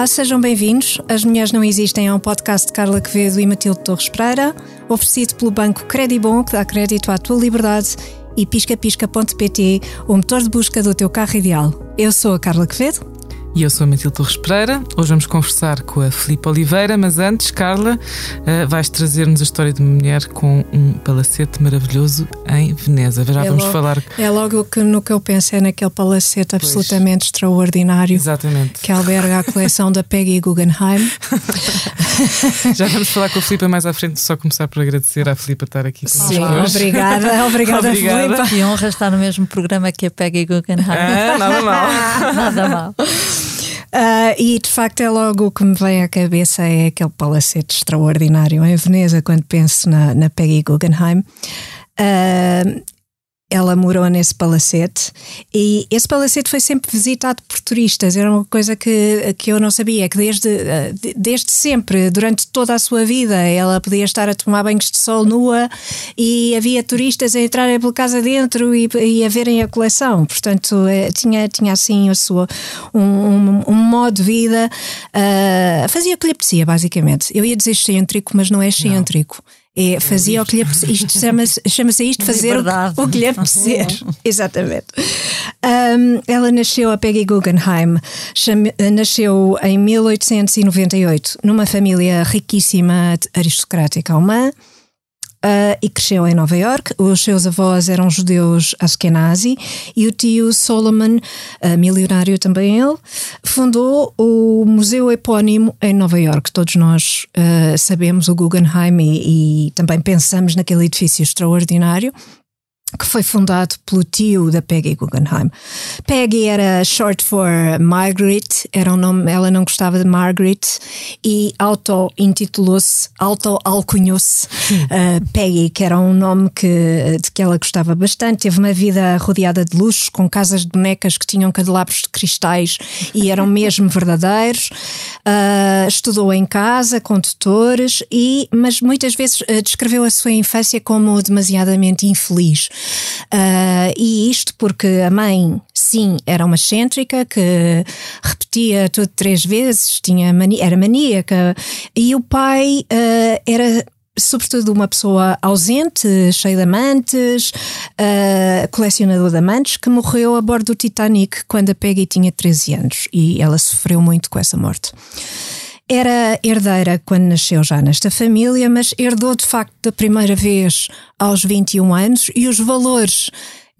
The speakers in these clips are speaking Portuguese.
Olá, sejam bem-vindos. As Mulheres Não Existem é um podcast de Carla Quevedo e Matilde Torres Pereira, oferecido pelo banco Credibon, que dá crédito à tua liberdade, e piscapisca.pt, o motor de busca do teu carro ideal. Eu sou a Carla Quevedo. E eu sou a Matilde Torres Pereira. Hoje vamos conversar com a Filipe Oliveira, mas antes, Carla, uh, vais trazer-nos a história de uma mulher com um palacete maravilhoso em Veneza. Já é vamos logo, falar. É logo que, no que eu penso, é naquele palacete pois. absolutamente extraordinário. Exatamente. Que alberga a coleção da Peggy Guggenheim. Já vamos falar com a Filipe mais à frente, só começar por agradecer à Filipe estar aqui com Sim, obrigada, obrigada, obrigada. Filipe. E honra estar no mesmo programa que a Peggy Guggenheim. Ah, nada mal. nada mal. Uh, e de facto é logo o que me vem à cabeça é aquele palacete extraordinário em Veneza quando penso na, na Peggy Guggenheim. Uh, ela morou nesse palacete e esse palacete foi sempre visitado por turistas. Era uma coisa que, que eu não sabia, que desde, eh, desde sempre, durante toda a sua vida, ela podia estar a tomar banhos de sol nua e havia turistas a entrarem pela casa dentro e, e a verem a coleção. Portanto, eh, tinha, tinha assim a sua, um, um, um modo de vida, uh, fazia o que lhe apetecia, basicamente. Eu ia dizer excêntrico, mas não é excêntrico. Não. É, fazia o que lhe Isto chama-se chama isto fazer o, o, que lhe apetecer. Exatamente. Um, ela nasceu a Peggy Guggenheim, chame, nasceu em 1898 numa família riquíssima aristocrática alemã. Uh, e cresceu em Nova York. Os seus avós eram judeus Ashkenazi e o tio Solomon, uh, milionário também ele, fundou o museu epónimo em Nova York. Todos nós uh, sabemos o Guggenheim e, e também pensamos naquele edifício extraordinário que foi fundado pelo tio da Peggy Guggenheim. Peggy era short for Margaret, era um nome, ela não gostava de Margaret e auto-intitulou-se, auto-alcunhou-se uh, Peggy, que era um nome que, de que ela gostava bastante. Teve uma vida rodeada de luxos, com casas de bonecas que tinham candelabros de cristais e eram mesmo verdadeiros. Uh, estudou em casa com tutores, e, mas muitas vezes uh, descreveu a sua infância como demasiadamente infeliz. Uh, e isto porque a mãe, sim, era uma excêntrica que repetia tudo três vezes, tinha mania, era maníaca, e o pai uh, era sobretudo uma pessoa ausente, cheia de amantes, uh, colecionador de amantes, que morreu a bordo do Titanic quando a Peggy tinha 13 anos e ela sofreu muito com essa morte. Era herdeira quando nasceu já nesta família, mas herdou de facto da primeira vez aos 21 anos e os valores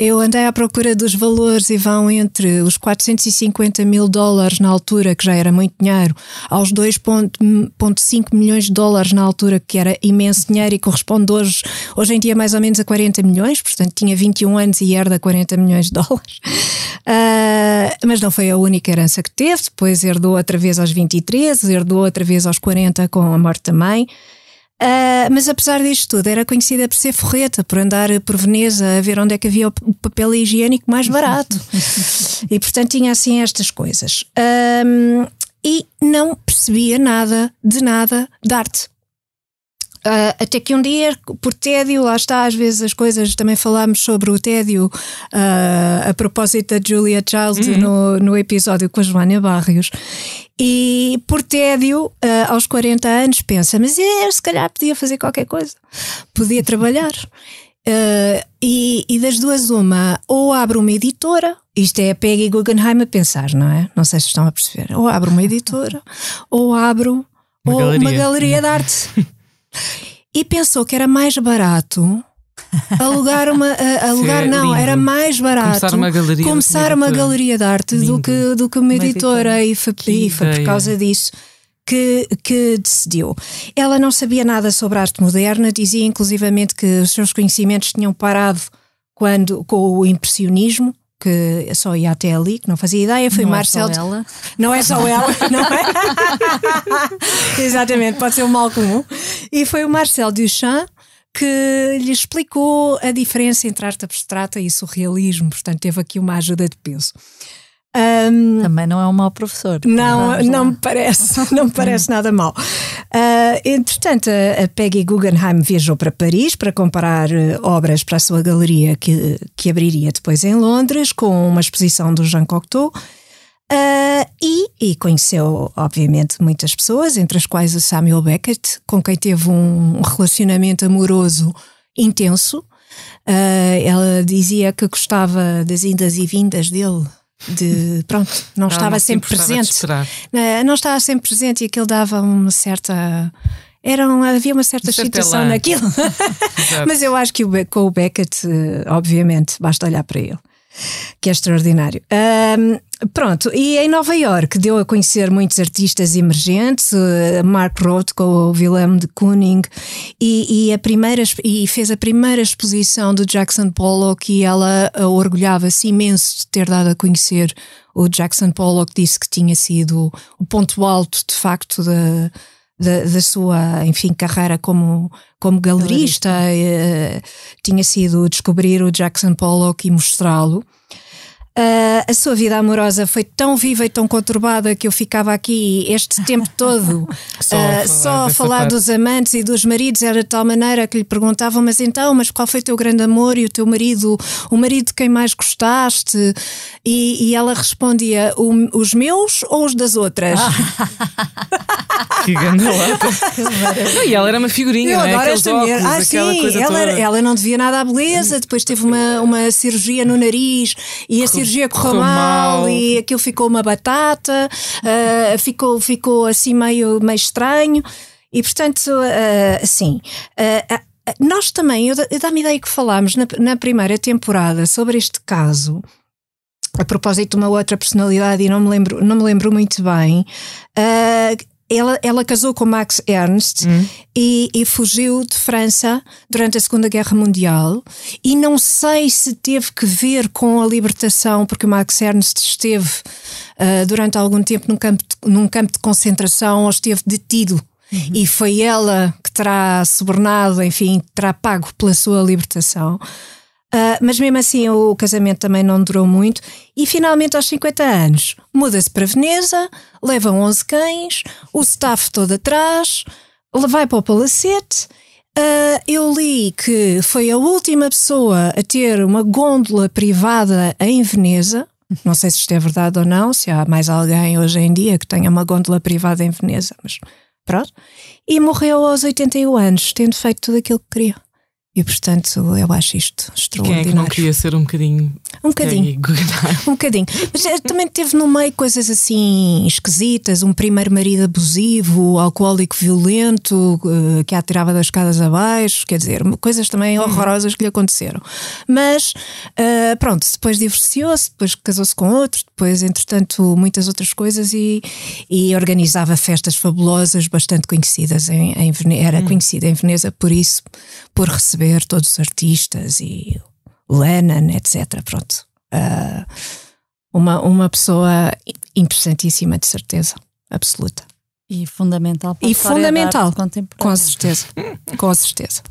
eu andei à procura dos valores e vão entre os 450 mil dólares na altura, que já era muito dinheiro, aos 2,5 milhões de dólares na altura, que era imenso dinheiro e corresponde hoje, hoje em dia mais ou menos a 40 milhões, portanto tinha 21 anos e herda 40 milhões de dólares. Uh, mas não foi a única herança que teve, depois herdou outra vez aos 23, herdou outra vez aos 40 com a morte da mãe. Uh, mas apesar disto tudo, era conhecida por ser forreta, por andar por Veneza a ver onde é que havia o papel higiênico mais barato. e portanto tinha assim estas coisas. Um, e não percebia nada de nada de arte. Uh, até que um dia, por tédio, lá está, às vezes as coisas, também falámos sobre o tédio uh, a propósito da Julia Child uhum. no, no episódio com a Joana Barrios. E por tédio, uh, aos 40 anos, pensa: mas eu se calhar podia fazer qualquer coisa, podia trabalhar. e, e das duas, uma, ou abro uma editora, isto é a Peggy Guggenheim a pensar, não é? Não sei se estão a perceber. Ou abro uma editora, ou abro uma, ou galeria. uma galeria de arte. e pensou que era mais barato alugar uma alugar não era mais barato começar uma galeria, começar uma galeria de arte do que do que uma, uma editora, e foi, por causa disso que, que decidiu. Ela não sabia nada sobre arte moderna, dizia inclusivamente que os seus conhecimentos tinham parado quando com o impressionismo que só ia até ali, que não fazia ideia, foi não Marcel. É só ela. Não é só ela, não é? Exatamente, pode ser um mal comum. E foi o Marcel Duchamp que lhe explicou a diferença entre arte abstrata e surrealismo, portanto, teve aqui uma ajuda de peso. Um, Também não é um mau professor. Não, não me parece, não me parece nada mal. Uh, entretanto, a, a, Peggy Guggenheim viajou para Paris para comparar uh, obras para a sua galeria que, que abriria depois em Londres, com uma exposição do Jean Cocteau. Uh, e, e, conheceu, obviamente, muitas pessoas, entre as quais o Samuel Beckett, com quem teve um relacionamento amoroso intenso. Uh, ela dizia que gostava das indas e vindas dele. De pronto, não estava sempre presente. Uh, não estava sempre presente e aquilo dava uma certa. Era um, havia uma certa excitação naquilo. Mas eu acho que o, com o Beckett, obviamente, basta olhar para ele que é extraordinário. Um, pronto, e em Nova York deu a conhecer muitos artistas emergentes, uh, Mark Rothko, o Willem de Kooning, e, e, a primeira, e fez a primeira exposição do Jackson Pollock e ela uh, orgulhava-se imenso de ter dado a conhecer o Jackson Pollock, disse que tinha sido o ponto alto, de facto, da da, da, sua, enfim, carreira como, como galerista, galerista. Uh, tinha sido descobrir o Jackson Pollock e mostrá-lo. Uh, a sua vida amorosa foi tão viva e tão conturbada que eu ficava aqui este tempo todo só, uh, só a falar dos amantes e dos maridos. Era de tal maneira que lhe perguntavam: Mas então, mas qual foi o teu grande amor e o teu marido, o marido de quem mais gostaste? E, e ela respondia: Os meus ou os das outras? que grande lata. e ela era uma figurinha, eu não é? Adoro esta mulher. Ah, sim, ela, ela, não devia nada à beleza, depois teve uma, uma cirurgia no nariz e a cirurgia correu, correu mal, mal, e aquilo ficou uma batata, uh, ficou, ficou assim meio, meio estranho. E portanto, uh, assim, uh, nós também, eu, eu dá-me ideia que falámos na, na primeira temporada sobre este caso a propósito de uma outra personalidade e não me lembro, não me lembro muito bem, uh, ela, ela casou com Max Ernst hum. e, e, fugiu de França durante a Segunda Guerra Mundial. E não sei se teve que ver com a libertação, porque o Max Ernst esteve uh, durante algum tempo num campo, de, num campo de concentração ou esteve detido. Uhum. E foi ela que terá subornado, enfim, terá pago pela sua libertação. Uh, mas mesmo assim o casamento também não durou muito e finalmente aos 50 anos muda-se para Veneza, leva 11 cães, o staff todo atrás, vai para o palacete. Uh, eu li que foi a última pessoa a ter uma gôndola privada em Veneza. Não sei se isto é verdade ou não, se há mais alguém hoje em dia que tenha uma gôndola privada em Veneza, mas pronto. E morreu aos 81 anos, tendo feito tudo aquilo que queria. E portanto eu acho isto extraordinário. Quem é que não queria ser um bocadinho? Um bocadinho. um bocadinho. Mas eh, também teve no meio coisas assim esquisitas: um primeiro marido abusivo, alcoólico violento, eh, que a tirava das escadas abaixo, quer dizer, coisas também uhum. horrorosas que lhe aconteceram. Mas uh, pronto, depois divorciou-se, depois casou-se com outro, depois, entretanto, muitas outras coisas e, e organizava festas fabulosas, bastante conhecidas em, em Veneza. Era uhum. conhecida em Veneza por isso, por receber receber todos os artistas e Lennon, etc. Pronto. Uh, uma, uma pessoa interessantíssima, de certeza, absoluta. E fundamental para e fundamental, com certeza, com certeza,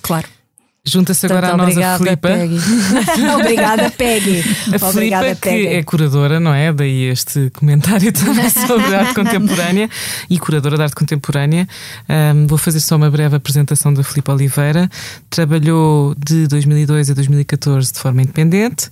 claro. Junta-se agora a nós a Filipa. obrigada, Peggy. A Filipa, que é curadora, não é? Daí este comentário também sobre arte contemporânea e curadora de arte contemporânea. Um, vou fazer só uma breve apresentação da Filipa Oliveira. Trabalhou de 2002 a 2014 de forma independente.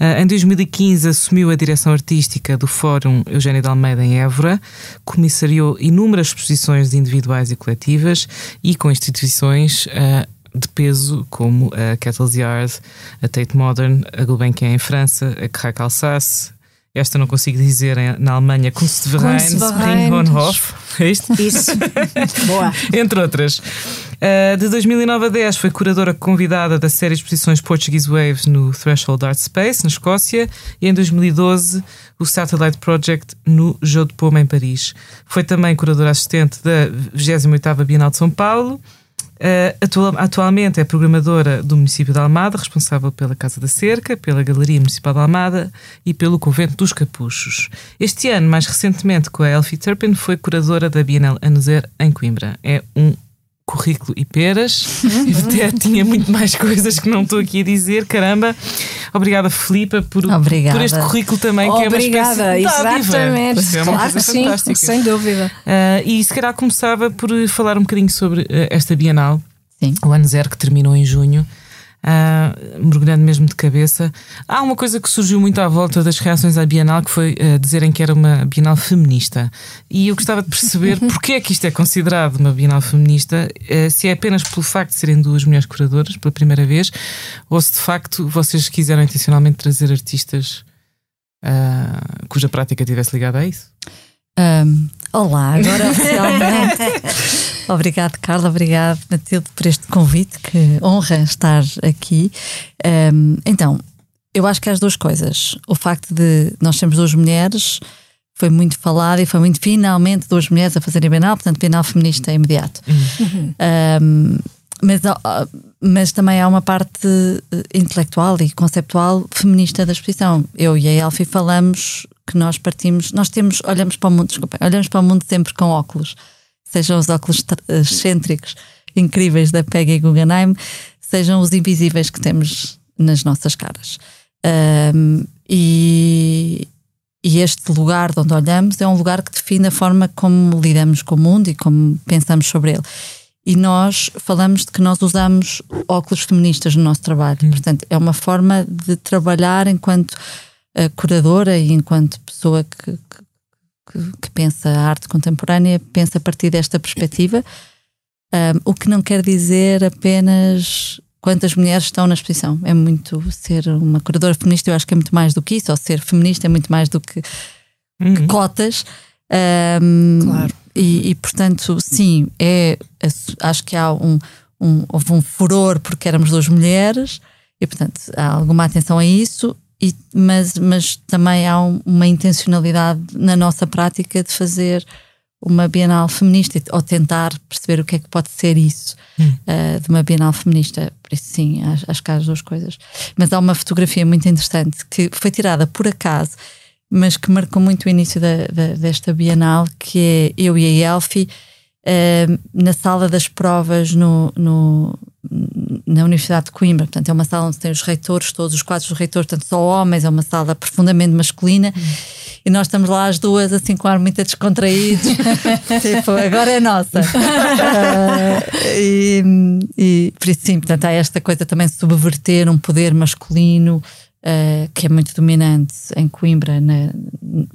Uh, em 2015 assumiu a direção artística do Fórum Eugênio de Almeida em Évora. Comissariou inúmeras exposições individuais e coletivas e com instituições uh, de peso, como a Kettle's Yard, a Tate Modern, a Gulbenkian em França, a Crack Alsace, esta não consigo dizer na Alemanha, Kunstverein, Springhornhof. É isto? Isso. Boa. Entre outras. Uh, de 2009 a 10 foi curadora convidada da série de exposições Portuguese Waves no Threshold Art Space, na Escócia, e em 2012 o Satellite Project no Jeu de Poma, em Paris. Foi também curadora assistente da 28ª Bienal de São Paulo Uh, atual, atualmente é programadora do município de Almada, responsável pela Casa da Cerca, pela Galeria Municipal de Almada e pelo Convento dos Capuchos. Este ano, mais recentemente, com a Elfie Turpin, foi curadora da Bienal Anuser em Coimbra. É um currículo e peras. Até tinha muito mais coisas que não estou aqui a dizer, caramba. Obrigada, Filipa, por, por este currículo também, que Obrigada, é uma espécie de exatamente. É uma claro coisa sim, fantástica. sem dúvida. Uh, e se calhar começava por falar um bocadinho sobre uh, esta Bienal, sim. o ano zero que terminou em junho. Uh, mergulhando mesmo de cabeça. Há uma coisa que surgiu muito à volta das reações à Bienal, que foi uh, dizerem que era uma Bienal feminista. E eu gostava de perceber porque é que isto é considerado uma Bienal feminista, uh, se é apenas pelo facto de serem duas mulheres curadoras pela primeira vez, ou se de facto vocês quiseram intencionalmente trazer artistas cuja prática estivesse ligada a isso. Um, olá, agora oficialmente. obrigado, Carla, obrigado, Matilde, por este convite. Que honra estar aqui. Um, então, eu acho que há as duas coisas. O facto de nós sermos duas mulheres foi muito falado e foi muito finalmente duas mulheres a fazerem Bienal, portanto, Bienal feminista é imediato. Uhum. Um, mas, mas também há uma parte eh, intelectual e conceptual feminista da exposição. Eu e a Elfie falamos que nós partimos, nós temos, olhamos para o mundo, desculpa, olhamos para o mundo sempre com óculos, sejam os óculos excêntricos, incríveis da Peggy Guggenheim, sejam os invisíveis que temos nas nossas caras. Um, e, e este lugar de onde olhamos é um lugar que define a forma como lidamos com o mundo e como pensamos sobre ele. E nós falamos de que nós usamos óculos feministas no nosso trabalho. Hum. Portanto, é uma forma de trabalhar enquanto curadora e enquanto pessoa que, que, que, pensa a arte contemporânea, pensa a partir desta perspectiva, um, o que não quer dizer apenas quantas mulheres estão na exposição. É muito ser uma curadora feminista, eu acho que é muito mais do que isso, ou ser feminista é muito mais do que, uhum. que cotas. Um, claro. E, e, portanto, sim, é, acho que há um, um, houve um furor porque éramos duas mulheres e, portanto, há alguma atenção a isso. E, mas, mas também há uma intencionalidade na nossa prática de fazer uma Bienal feminista ou tentar perceber o que é que pode ser isso hum. uh, de uma Bienal feminista. Por isso, sim, acho, acho que há as duas coisas. Mas há uma fotografia muito interessante que foi tirada por acaso, mas que marcou muito o início da, da, desta Bienal, que é eu e a Elfie uh, na sala das provas no, no, na Universidade de Coimbra. Portanto, é uma sala onde tem os reitores, todos os quadros dos reitores, tanto só homens, é uma sala profundamente masculina. Uhum. E nós estamos lá as duas, assim, com ar muito descontraídos. tipo, agora é nossa. uh, e, e, por isso, sim, portanto, há esta coisa também de subverter um poder masculino uh, que é muito dominante em Coimbra, na,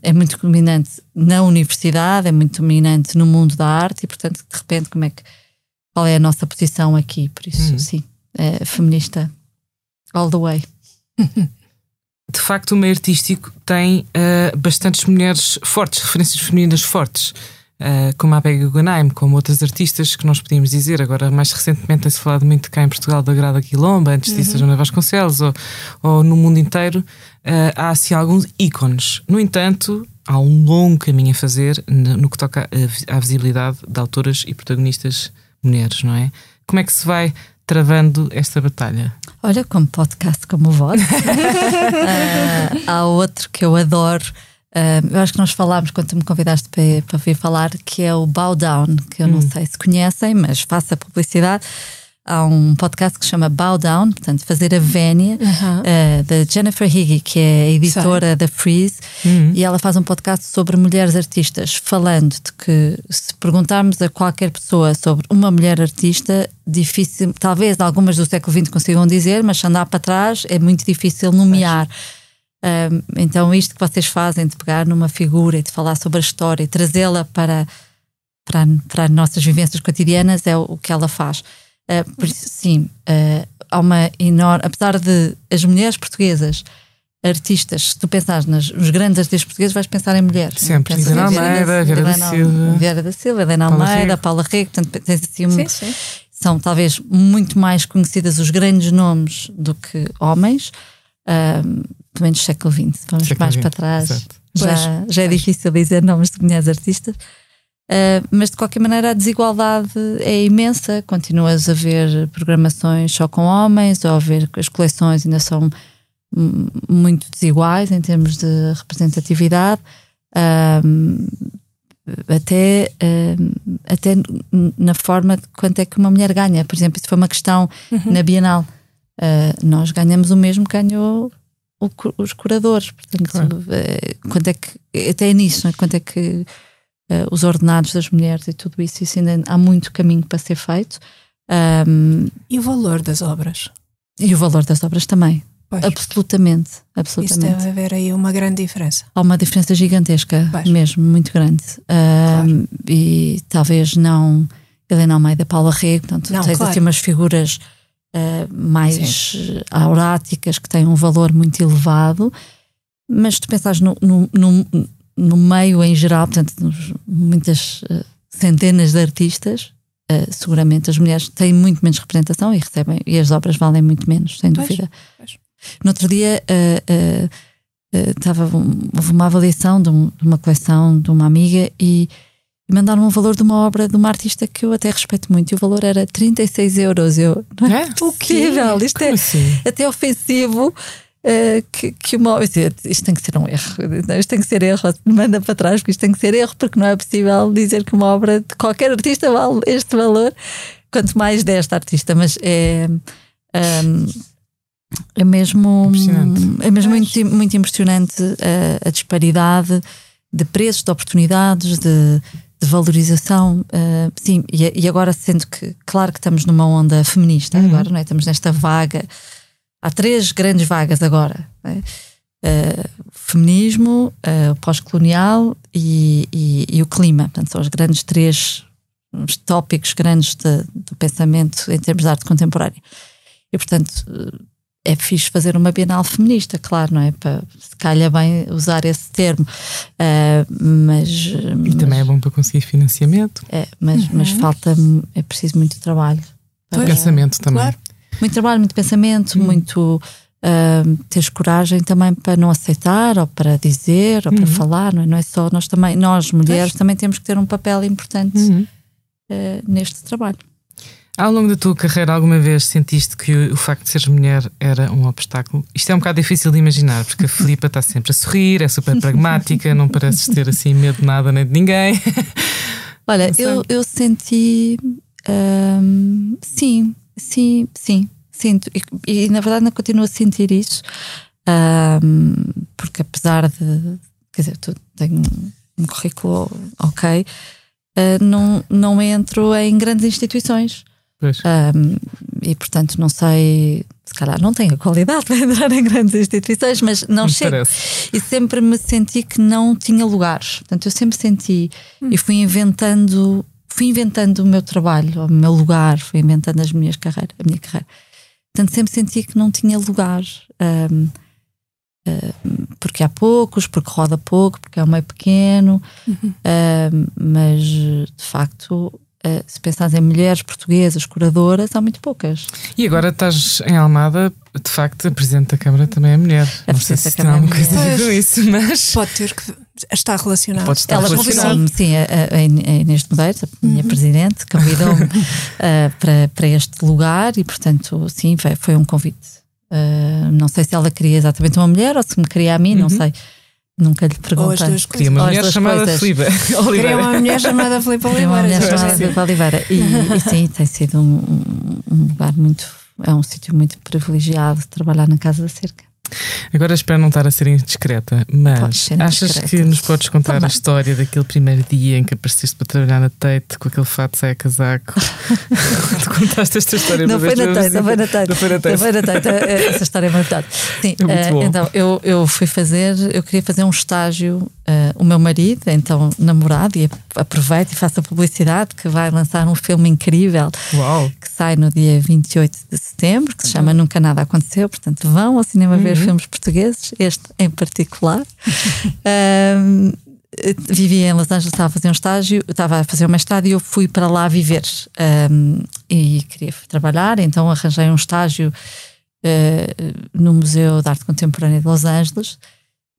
é muito dominante na universidade, é muito dominante no mundo da arte e, portanto, de repente, como é que qual é a nossa posição aqui? Por isso, uhum. sim, é feminista all the way. De facto, o meio artístico tem uh, bastantes mulheres fortes, referências femininas fortes. Uh, como a Peggy Guggenheim, como outras artistas que nós podíamos dizer. Agora, mais recentemente, tem-se falado muito cá em Portugal da Grada Quilomba, antes disso, uhum. a Joana Vasconcelos, ou, ou, no mundo inteiro. Uh, há assim alguns ícones. No entanto, há um longo caminho a fazer no, no que toca à visibilidade de autoras e protagonistas mulheres, não é? Como é que se vai travando esta batalha? Olha, como podcast como o vosso. uh, há outro que eu adoro Uh, eu acho que nós falámos quando tu me convidaste para, para vir falar, que é o Bow Down, que eu hum. não sei se conhecem, mas faça publicidade. Há um podcast que se chama Bow Down, portanto, fazer a vénia, uh -huh. uh, da Jennifer Higgy, que é a editora sei. da Freeze, hum. e ela faz um podcast sobre mulheres artistas, falando de que se perguntarmos a qualquer pessoa sobre uma mulher artista, difícil, talvez algumas do século XX consigam dizer, mas se andar para trás é muito difícil nomear. Um, então, isto que vocês fazem de pegar numa figura e de falar sobre a história e trazê-la para, para, para as nossas vivências cotidianas é o, que ela faz. Uh, por isso, sim, uh, há uma enorme. Apesar de as mulheres portuguesas, artistas, se tu pensares nas, nos grandes artistas portugueses, vais pensar em mulheres. Sempre. Helena Almeida, Vera da Silva. Vera da Silva, Helena Almeida, Paula Rego, portanto, tens assim um, sim, sim. São talvez muito mais conhecidas os grandes nomes do que homens. Um, pelo menos século XX, vamos século mais 20, para trás. Já, já é difícil dizer nomes de mulheres artistas. Uh, mas de qualquer maneira a desigualdade é imensa. Continuas a ver programações só com homens, ou a ver que as coleções ainda são muito desiguais em termos de representatividade. Uh, até, uh, até na forma de quanto é que uma mulher ganha. Por exemplo, isso foi uma questão uhum. na Bienal. nós ganhamos o mesmo que ganhou o, os curadores. Portanto, claro. Eh, quanto é que, até nisso, é? quanto é que uh, os ordenados das mulheres e tudo isso, isso ainda há muito caminho para ser feito. Um, e o valor das obras? e o valor das obras também. Pois. Absolutamente, Isso absolutamente. deve haver aí uma grande diferença. Há uma diferença gigantesca, Pois. mesmo, muito grande. Ahm, E talvez não Helena Almeida, Paula Rego, portanto, Não, tens claro. assim umas figuras ah, mais eh, auráticas que têm um valor muito elevado, mas tu pensares no, no, no, no meio em geral, portanto, muitas eh, centenas de artistas, eh, seguramente as mulheres têm muito menos representação e recebem, e as obras valem muito menos, sem Pois, dúvida. pois. No outro dia eh, eh, estava um- houve uma avaliação de, um- de uma coleção de uma amiga e mandaram um valor de uma obra de uma artista que eu até respeito muito e o valor era 36 euros. Eu, não é É? possível, isto Como é assim? até ofensivo. Eh, que, que uma, isto isto tem que ser um erro, isto tem que ser erro, manda para trás, porque isto tem que ser erro, porque não é possível dizer que uma obra de qualquer artista vale este valor, quanto mais desta artista, mas é, ehm, é mesmo, é mesmo muito, muito impressionante a, a disparidade de preços, de oportunidades, de, de valorização. eh, sim, e, e agora sendo que, claro que estamos numa onda feminista, Uhum. agora não é? estamos nesta vaga. Há três grandes vagas agora: é? Eh, o feminismo, o pós-colonial e, e- e o clima. Portanto, são os grandes três os tópicos grandes de- do pensamento em termos de arte contemporânea. E, portanto, eh, é fixe fazer uma Bienal feminista, claro, não é? Para, se calhar bem usar esse termo. Eh, mas, E também é bom para conseguir financiamento. é, mas, mas falta, é preciso muito trabalho. para- Pensamento também. Claro. Muito trabalho, muito pensamento, muito ah, teres coragem também para não aceitar ou para dizer ou para falar, não é? Não é só nós também, nós mulheres também temos que ter um papel importante Uhum. ah, neste trabalho. Ao longo da tua carreira, alguma vez sentiste que o, o facto de seres mulher era um obstáculo? Isto é um bocado difícil de imaginar, porque a Filipa está sempre a sorrir, é super pragmática, não pareces ter assim medo de nada nem de ninguém. Olha, eu, eu senti ahm, sim, sim, sim, sinto. E, e, na verdade ainda continuo a sentir isso, ahm, porque apesar de quer dizer, tu tenho um currículo ok, ah, não, não entro em grandes instituições. Um, e portanto não sei, se calhar não tenho a qualidade para entrar em grandes instituições, mas não Me chego. parece. E sempre me senti que não tinha lugar. Portanto, eu sempre senti e fui inventando, fui inventando o meu trabalho, o meu lugar, fui inventando as minhas carreiras, a minha carreira. Portanto, sempre senti que não tinha lugar. um, um, porque há poucos, porque roda pouco, porque é um meio pequeno, um, mas de facto, uh, se pensares em mulheres portuguesas curadoras, há muito poucas. E agora estás em Almada, de facto, a Presidente da Câmara também é mulher. A não sei Presidente se da tem alguma Câmara é coisa a ver com mulher. isso, mas Pode ter que estar relacionado. pode estar Ela relacionado. convidou-me, sim, a, a, a Inês de Medeiros, a minha presidente, convidou-me ah, para, para este lugar e, portanto, sim, foi, foi um convite. Ah, não sei se ela queria exatamente uma mulher ou se me queria a mim, não sei. Nunca lhe Ou as perguntei. duas Queria uma mulher chamada. Filipe Queria Oliveira. uma mulher chamada Filipe Queria uma Oliveira. mulher chamada. Filipe Oliveira. E, e sim, tem sido um, um- lugar muito. É um sítio muito privilegiado trabalhar na Casa da Cerca. Agora espero não estar a ser indiscreta, mas achas que nos podes contar Também. a história daquele primeiro dia em que apareceste para trabalhar na Tate com aquele fato sai a casaco? tu contaste esta história Não uma foi vez, Tate, não foi na Tate. Não foi na Não Tate. foi na Tate. Eh, Essa história é maravilhosa. Sim, É muito bom. então eu, eu fui fazer, eu queria fazer um estágio, eh, o meu marido, então namorado, e aproveito e faço a publicidade que vai lançar um filme incrível Uau! que sai no dia 28 de setembro, que se chama Nunca Nada Aconteceu. Portanto, vão ao cinema ver filmes portugueses, este em particular. Ahm, vivia em Los Angeles, estava a fazer um estágio, estava a fazer um mestrado e eu fui para lá viver. Ahm, e queria trabalhar, então arranjei um estágio eh, no Museu de Arte Contemporânea de Los Angeles.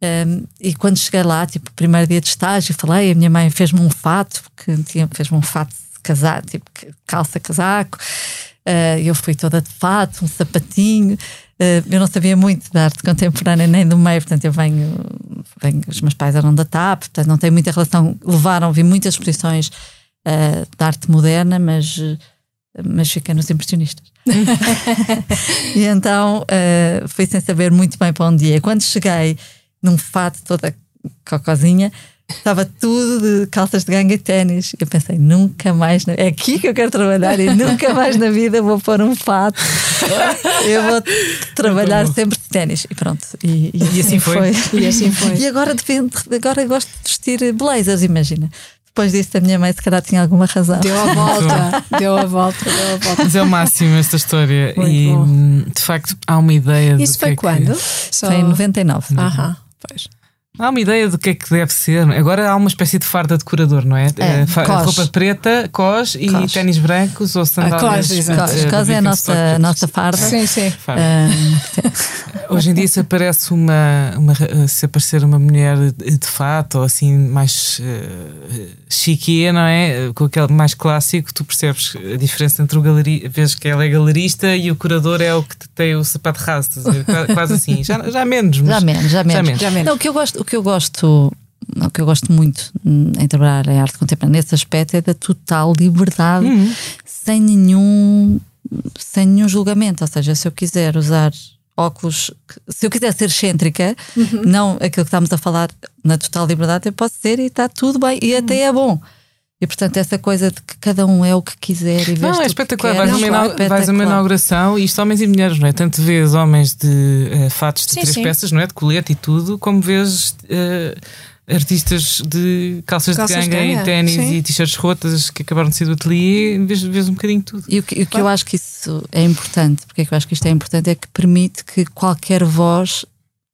Um, e quando cheguei lá, tipo, primeiro dia de estágio, falei, a minha mãe fez-me um fato, que tinha, fez-me um fato de casaco, tipo, calça casaco, Uh, eu fui toda de fato, um sapatinho. Uh, eu não sabia muito da arte contemporânea nem do meio, portanto, eu venho, venho os meus pais eram da TAP, portanto, não tenho muita relação. Levaram, vi muitas exposições uh, de arte moderna, mas, mas fiquei nos impressionistas. e então uh, fui sem saber muito bem para onde ia. Quando cheguei num fato toda cocozinha, Estava tudo de calças de ganga e ténis. Eu pensei, nunca mais, na... é aqui que eu quero trabalhar e nunca mais na vida vou pôr um fato. Eu vou trabalhar sempre de ténis. E pronto. E, e, e assim foi. foi. E assim foi. E agora, depende, agora gosto de vestir blazers, imagina. Depois disso, a minha mãe se calhar tinha alguma razão. Deu a volta, deu a volta, deu a volta. Mas é o máximo esta história. Muito e bom. de facto há uma ideia Isso do foi que quando? É que... Só... Foi em 99. Aham, pois. Há uma ideia do que é que deve ser. Agora há uma espécie de farda decorador, não é? É, Eh, cos. roupa preta, cos e Cos. ténis brancos ou sandálias. cos. Cos, cos é a nossa, nossa farda. Sim, sim. Farda. Ah, Hoje em dia, se aparece uma, uma se aparecer uma mulher de de fato ou assim mais uh, chique, não é? Com aquele mais clássico, tu percebes a diferença entre o galerista, vês que ela é galerista e o curador é o que te tem o sapato raso, quase assim, já, já menos, mas já menos, já menos. Já menos. Não, o que eu gosto, o que eu gosto, o que eu gosto muito hum, em trabalhar em arte contemporânea nesse aspecto é da total liberdade, Uhum. sem nenhum sem nenhum julgamento. Ou seja, se eu quiser usar óculos, se eu quiser ser excêntrica, Uhum. não aquilo que estamos a falar na total liberdade, eu posso ser e está tudo bem e até é bom. E portanto, essa coisa de que cada um é o que quiser e Não, é que espetacular. Vais, é uma inau- vais a uma inauguração e isto homens e mulheres, não é? Tanto vês homens de eh, fatos de Sim, três sim. peças, não é? De colete e tudo, como vês eh, artistas de calças, Calças de de ganga e ténis e t-shirts rotas que acabaram de sair do ateliê, vês, vês um bocadinho de tudo. E o que, o que eu acho que isso é importante, porque é que eu acho que isto é importante, é que permite que qualquer voz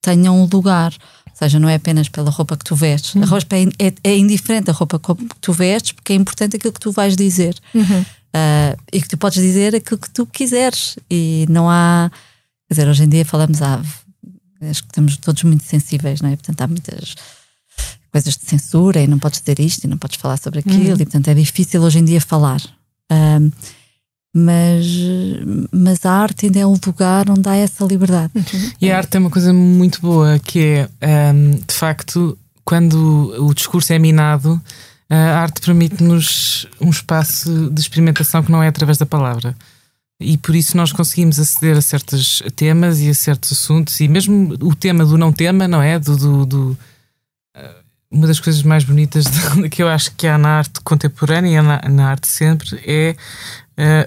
tenha um lugar. Seja, não é apenas pela roupa que tu vestes. A roupa é, é, é indiferente a roupa que tu vestes, porque é importante aquilo que tu vais dizer. Ah, e que tu podes dizer aquilo que tu quiseres. E não há. Quer dizer, hoje em dia falamos, ah, acho que estamos todos muito sensíveis, não é? Portanto, há muitas coisas de censura e não podes dizer isto e não podes falar sobre aquilo, e portanto é difícil hoje em dia falar. Ahm, mas, mas a arte ainda é um lugar onde há essa liberdade. E a arte tem uma coisa muito boa que é, ahm, de facto, quando o discurso é minado, a arte permite-nos um espaço de experimentação que não é através da palavra. E por isso nós conseguimos aceder a certos temas e a certos assuntos, e mesmo o tema do não tema, não é? Do, do- do- ah, uma das coisas mais bonitas de- que eu acho que há na arte contemporânea e na, na arte sempre é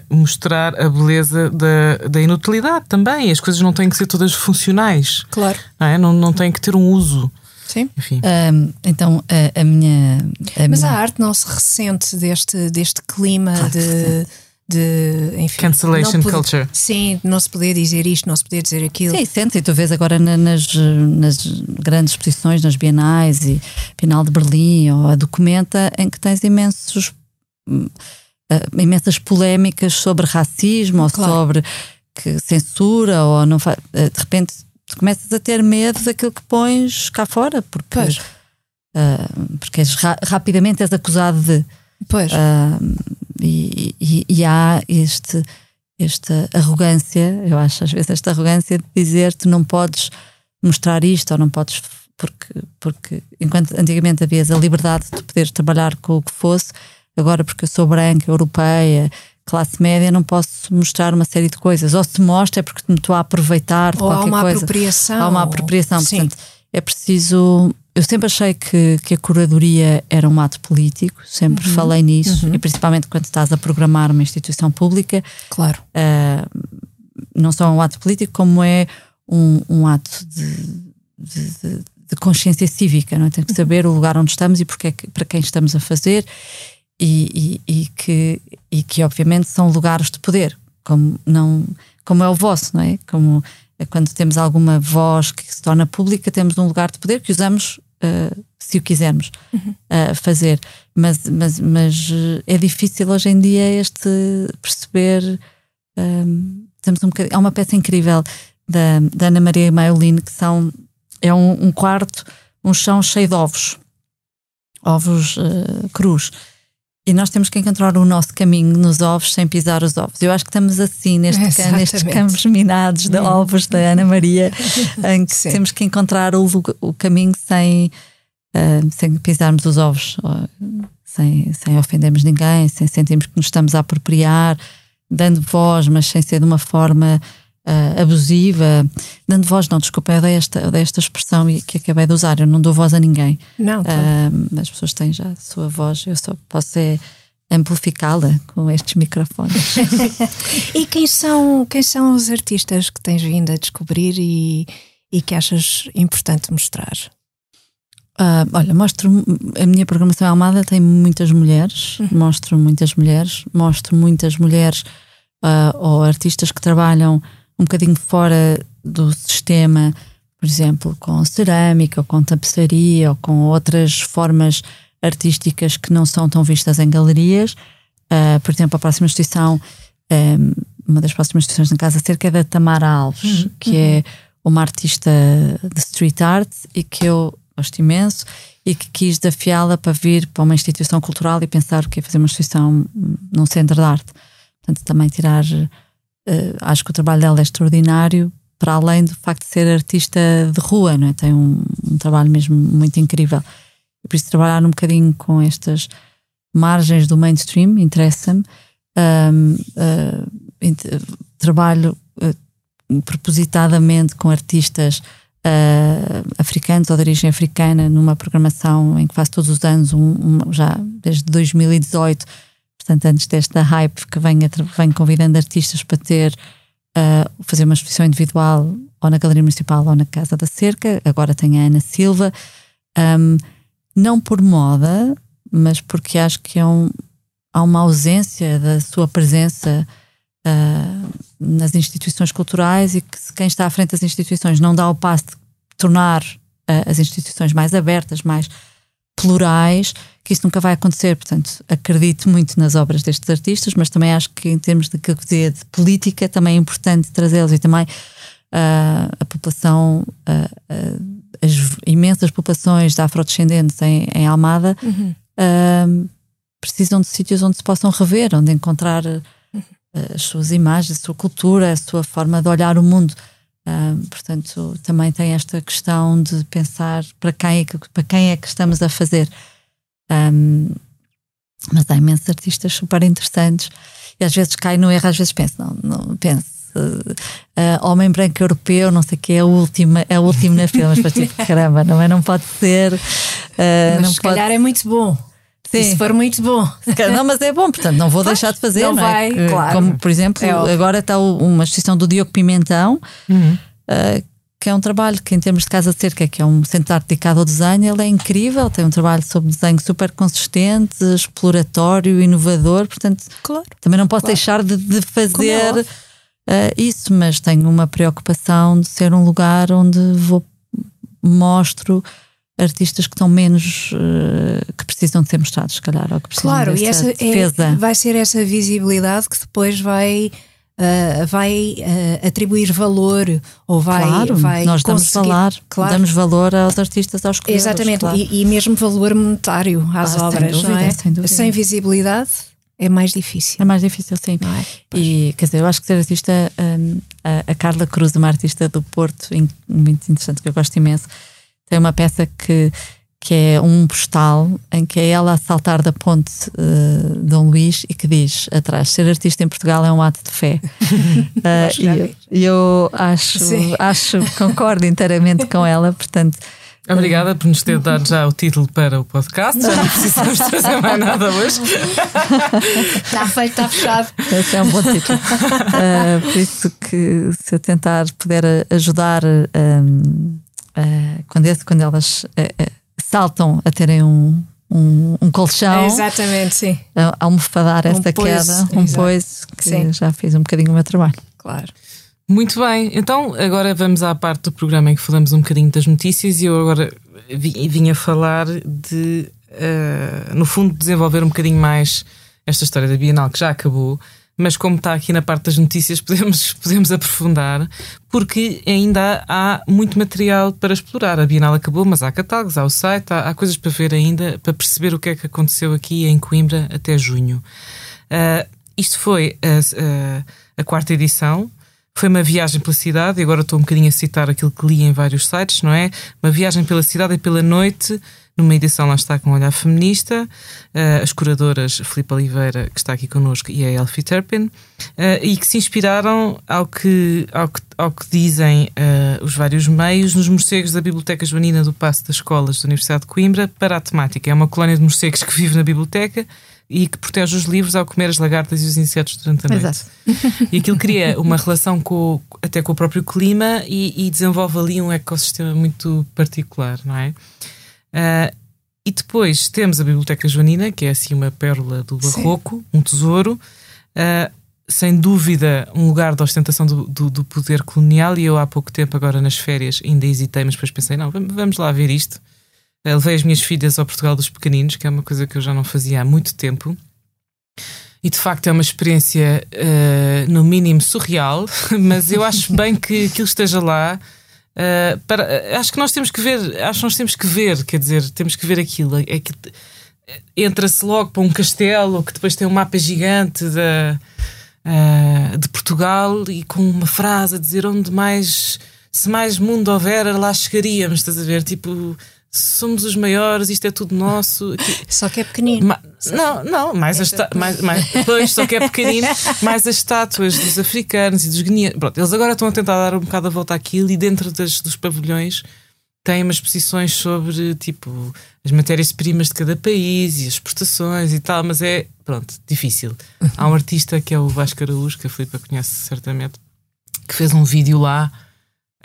mostrar a beleza da, da inutilidade também. As coisas não têm que ser todas funcionais, Claro. não, é? não, não têm que ter um uso. Sim. Enfim. Ahm, então a, a minha. a Mas a minha- arte não se ressente deste, deste clima Claro de, de. Enfim. Cancellation poder- culture. Sim, não se poder dizer isto, não se poder dizer aquilo. Sim, sente, e tu vês agora na- nas, nas grandes exposições, nas bienais e Bienal de Berlim ou a Documenta, em que tens imensos ah, imensas polémicas sobre racismo ou Claro. sobre que censura ou não fa- ah, de repente tu começas a ter medo daquilo que pões cá fora porque Pois. ah, porque és ra- rapidamente és acusado de Pois. e, e- e há este, esta arrogância, eu acho às vezes esta arrogância de dizer tu não podes mostrar isto ou não podes porque, porque enquanto antigamente havias a liberdade de poderes trabalhar com o que fosse, agora porque eu sou branca, europeia, classe média, não posso mostrar uma série de coisas. Ou se mostra é porque me estou a aproveitar de Ou há qualquer uma coisa. apropriação. Há uma apropriação, Sim. portanto, é preciso. Eu sempre achei que, que a curadoria era um ato político, sempre Uhum. falei nisso, e principalmente quando estás a programar uma instituição pública, Claro. ah, não só um ato político, como é um, um ato de, de- de- de consciência cívica, não é? Tem que saber o lugar onde estamos e porque é que- para quem estamos a fazer, e, e- e que, e que obviamente são lugares de poder, como, não, como é o vosso, não é? Como é quando temos alguma voz que se torna pública, temos um lugar de poder que usamos ah, se o quisermos ah, fazer. Mas, mas, mas eh, é difícil hoje em dia este perceber. ahm, temos um há uma peça incrível da, da Ana Maria Maiolino que são é um, um quarto, um chão cheio de ovos, ovos eh, crus. E nós temos que encontrar o nosso caminho nos ovos sem pisar os ovos. Eu acho que estamos assim neste, ca- nestes Exatamente. campos minados de ovos da Ana Maria, em que Sim. temos que encontrar o, o caminho sem, ah, sem pisarmos os ovos, ó, sem, sem ofendermos ninguém, sem sentirmos que nos estamos a apropriar, dando voz, mas sem ser de uma forma uh, abusiva, dando voz, não, desculpa, eu dei esta, eu dei esta expressão que acabei de usar, eu não dou voz a ninguém. Não, uh, as pessoas têm já a sua voz, eu só posso é amplificá-la com estes microfones. e quem são, quem são os artistas que tens vindo a descobrir e, e que achas importante mostrar? Uh, olha, mostro a minha programação Almada tem muitas mulheres, uhum. mostro muitas mulheres, mostro muitas mulheres uh, ou artistas que trabalham um bocadinho fora do sistema, por exemplo, com cerâmica, ou com tapeçaria, ou com outras formas artísticas que não são tão vistas em galerias. Uh, por exemplo, a próxima exposição, um, uma das próximas exposições na Casa Cerca é da Tamara Alves, uhum. que é uma artista de street art e que eu gosto imenso e que quis desafiá-la para vir para uma instituição cultural e pensar o que é fazer uma instituição num centro de arte. Portanto, também tirar. Uh, acho que o trabalho dela é extraordinário, para além do facto de ser artista de rua, não é? tem um, um trabalho mesmo muito incrível. E por isso, trabalhar um bocadinho com estas margens do mainstream interessa-me. Um, uh, trabalho uh, propositadamente com artistas uh, africanos ou de origem africana numa programação em que faço todos os anos, um, um, já desde 2018, portanto, antes desta hype que venho, venho convidando artistas para ter uh, fazer uma exposição individual ou na Galeria Municipal ou na Casa da Cerca. Agora tem a Ana Silva. Um, não por moda, mas porque acho que é um, há uma ausência da sua presença uh, nas instituições culturais e que quem está à frente das instituições não dá o passo de tornar uh, as instituições mais abertas, mais plurais, que isso nunca vai acontecer. Portanto, acredito muito nas obras destes artistas, mas também acho que em termos de, de política também é importante trazê-los e também uh, a população, uh, as imensas populações de afrodescendentes em, em Almada uhum. precisam de sítios onde se possam rever, onde encontrar as suas imagens, a sua cultura, a sua forma de olhar o mundo. Uh, portanto, também tem esta questão de pensar para quem é que, para quem é que estamos a fazer. Um, mas há imensos artistas super interessantes e às vezes cai no erro, às vezes penso, não, não penso. Uh, homem branco europeu, não sei o que, é o último, é o último na fila, mas tipo, caramba, não é? Não pode ser. Uh, mas não se pode... calhar é muito bom. Sim. Se for muito bom. Não, mas é bom, portanto, não vou deixar de fazer. Não, não é? vai, claro. Como, por exemplo, é agora está uma exposição do Diogo Pimentão, uhum. uh, que é um trabalho que, em termos de Casa de Cerca, que é um centro de arte dedicado ao desenho, ele é incrível. Tem um trabalho sobre desenho super consistente, exploratório, inovador. Portanto, claro. também não posso claro. deixar de, de fazer uh, isso, mas tenho uma preocupação de ser um lugar onde vou mostro artistas que estão menos uh, que precisam de ser mostrados, se calhar, ou que precisam claro, e essa é, vai ser essa visibilidade que depois vai Uh, vai uh, atribuir valor ou vai, claro, vai nós damos, falar, claro. damos valor aos artistas, aos criadores. Exatamente, claro. e, e, mesmo valor monetário às ah, obras, sem dúvida, é? Sem, sem visibilidade é mais difícil. É mais difícil, sim. É? E quer dizer, eu acho que ser artista, um, a, a, Carla Cruz, uma artista do Porto, muito interessante, que eu gosto imenso, tem uma peça que, que é um postal em que é ela a saltar da ponte uh, Dom Luís e que diz atrás: ser artista em Portugal é um ato de fé. uh, e eu, eu acho, acho, concordo inteiramente com ela, portanto. Obrigada por nos ter dado já o título para o podcast. Já não precisamos trazer mais nada hoje. Está feito, está fechado. Esse é um bom título. Uh, por isso que se eu tentar puder ajudar um, uh, quando, quando elas uh, saltam a terem um, um, um colchão. Exatamente, sim. A almofadar um essa queda, um pois, que sim. já fiz um bocadinho o meu trabalho. Claro. Muito bem, então agora vamos à parte do programa em que falamos um bocadinho das notícias e eu agora vim a falar de, uh, no fundo, desenvolver um bocadinho mais esta história da Bienal que já acabou, mas como está aqui na parte das notícias, podemos, podemos aprofundar, porque ainda há muito material para explorar. A Bienal acabou, mas há catálogos, há o site, há, há coisas para ver ainda, para perceber o que é que aconteceu aqui em Coimbra até junho. Uh, isto foi a, a, a quarta edição. Foi uma viagem pela cidade, e agora estou um bocadinho a citar aquilo que li em vários sites, não é? Uma viagem pela cidade e pela noite, numa edição lá está com um olhar feminista, uh, as curadoras Filipe Oliveira, que está aqui connosco, e a Elfie Turpin, uh, e que se inspiraram ao que, ao que, ao que dizem uh, os vários meios nos morcegos da Biblioteca Joanina do Passo das Escolas da Universidade de Coimbra para a temática. É uma colónia de morcegos que vive na biblioteca e que protege os livros ao comer as lagartas e os insetos durante a noite. Exato. E aquilo cria uma relação com, até com o próprio clima e, e desenvolve ali um ecossistema muito particular, não é? Uh, e depois temos a Biblioteca Joanina, que é assim uma pérola do barroco, Sim. um tesouro. Uh, sem dúvida, um lugar de ostentação do, do, do, poder colonial. E eu, há pouco tempo, agora nas férias, ainda hesitei, mas depois pensei: não, vamos lá ver isto. Uh, levei as minhas filhas ao Portugal dos Pequeninos, que é uma coisa que eu já não fazia há muito tempo. E de facto é uma experiência, uh, no mínimo, surreal, mas eu acho bem que aquilo esteja lá Uh, para, acho que nós temos que ver, acho que nós temos que ver, quer dizer, temos que ver aquilo. É que entra-se logo para um castelo que depois tem um mapa gigante de, uh, de Portugal e com uma frase a dizer onde mais, se mais mundo houver, lá chegaríamos, estás a ver? Tipo, somos os maiores, isto é tudo nosso. Só que é pequenino. Ma não, não, mais, as mais, mais pois, só que é pequenino, mais as estátuas dos africanos e dos guineenses. Pronto, eles agora estão a tentar dar um bocado a volta àquilo e dentro das, dos pavilhões têm umas exposições sobre tipo as matérias-primas de cada país e as exportações e tal, mas é pronto, difícil. Há um artista que é o Vasco Araújo, que a Filipa conhece certamente, que fez um vídeo lá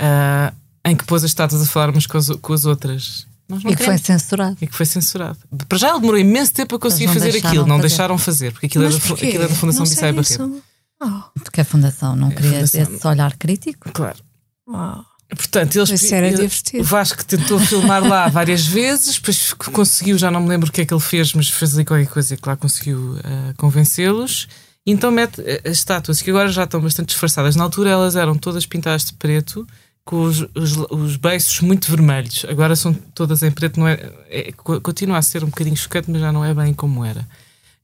uh, em que pôs as estátuas a falar umas com as, com as outras e que foi censurado. E que foi censurado. Para já ele demorou imenso tempo a conseguir fazer aquilo, não fazer. deixaram fazer, porque aquilo, era, aquilo era da Fundação Bissai Barreto. Oh. Porque a Fundação não é, queria fundação. esse olhar crítico? Claro. Oh. Portanto, eles, ele, o Vasco tentou filmar lá várias vezes, depois conseguiu, já não me lembro o que é que ele fez, mas fez ali qualquer coisa que lá conseguiu uh, convencê-los. Então mete eh, as estátuas, que agora já estão bastante disfarçadas. Na altura elas eram todas pintadas de preto com os, os, os, beiços muito vermelhos. Agora são todas em preto, não é, é, continua a ser um bocadinho chocante, mas já não é bem como era.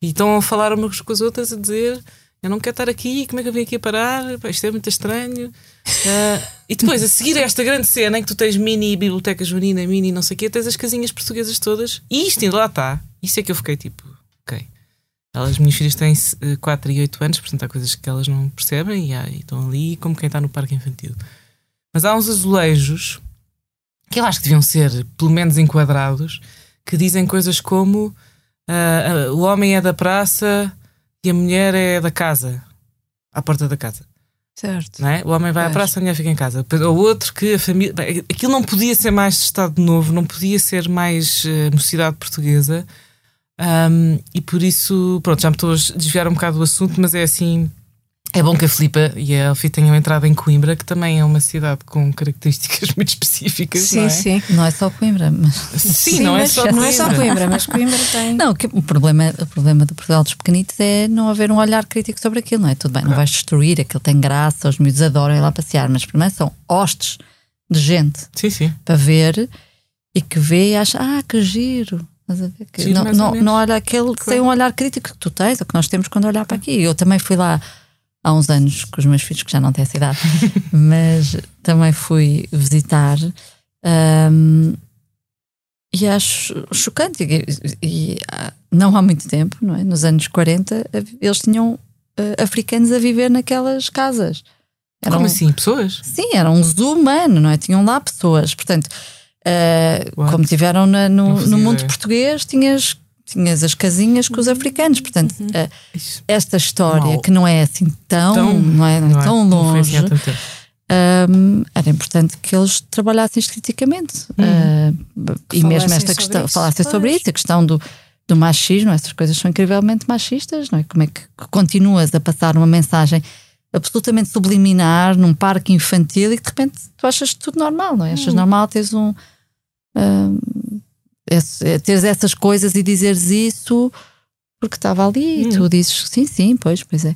E estão a falar umas com as outras a dizer: Eu não quero estar aqui, como é que eu vim aqui a parar? isto é muito estranho. Uh, e depois, a seguir a esta grande cena em que tu tens mini biblioteca junina, mini não sei o quê, tens as casinhas portuguesas todas, e isto ainda lá está. Isso é que eu fiquei tipo: Ok. Elas, minhas filhas têm 4 e 8 anos, portanto há coisas que elas não percebem e, e estão ali como quem está no parque infantil. Mas há uns azulejos que eu acho que deviam ser, pelo menos, enquadrados, que dizem coisas como uh, uh, o homem é da praça e a mulher é da casa, à porta da casa. Certo. Não é? O homem vai à praça, a mulher fica em casa. Ou outro que a família. Bem, aquilo não podia ser mais Estado Novo, não podia ser mais uh, mocidade portuguesa. Um, e por isso, pronto, já me estou a desviar um bocado do assunto, mas é assim é bom que a Filipa e a Elfi tenham entrado em Coimbra, que também é uma cidade com características muito específicas. Sim, não é? sim. Não é só Coimbra, mas. Sim, sim não, é só Coimbra. não é só Coimbra, mas Coimbra tem. Não, o problema, o problema do Portugal dos Pequenitos é não haver um olhar crítico sobre aquilo, não é? Tudo bem, claro. não vais destruir, aquilo tem graça, os miúdos adoram ir lá passear, mas primeiro são hostes de gente sim, sim. para ver e que vê e acha, ah, que giro. Que Sim, não, não, não olha aquele claro. sem um olhar crítico que tu tens, ou que nós temos quando olhar para aqui. Eu também fui lá há uns anos com os meus filhos, que já não têm essa idade, mas também fui visitar. Um, e acho chocante. E, e, não há muito tempo, não é? Nos anos 40, eles tinham uh, africanos a viver naquelas casas. Eram, Como assim? Pessoas? Sim, era um zoo humano, não é? Tinham lá pessoas. Portanto, uh, como tiveram na, no, no mundo português, tinhas tinhas as casinhas com os uhum. africanos. Portanto, uhum. uh, esta história Mal. que não é assim tão, tão não é, não é tão longe. Assim um, era importante que eles trabalhassem esteticamente uhum. uh, e mesmo esta questão, isso, falassem pois. sobre isso, a questão do, do machismo, essas coisas são incrivelmente machistas, não é? Como é que continuas a passar uma mensagem absolutamente subliminar num parque infantil e que de repente tu achas tudo normal, não é? Achas uhum. normal teres um, um é, teres essas coisas e dizeres isso porque estava ali e tu hum. dizes sim, sim, pois, pois é.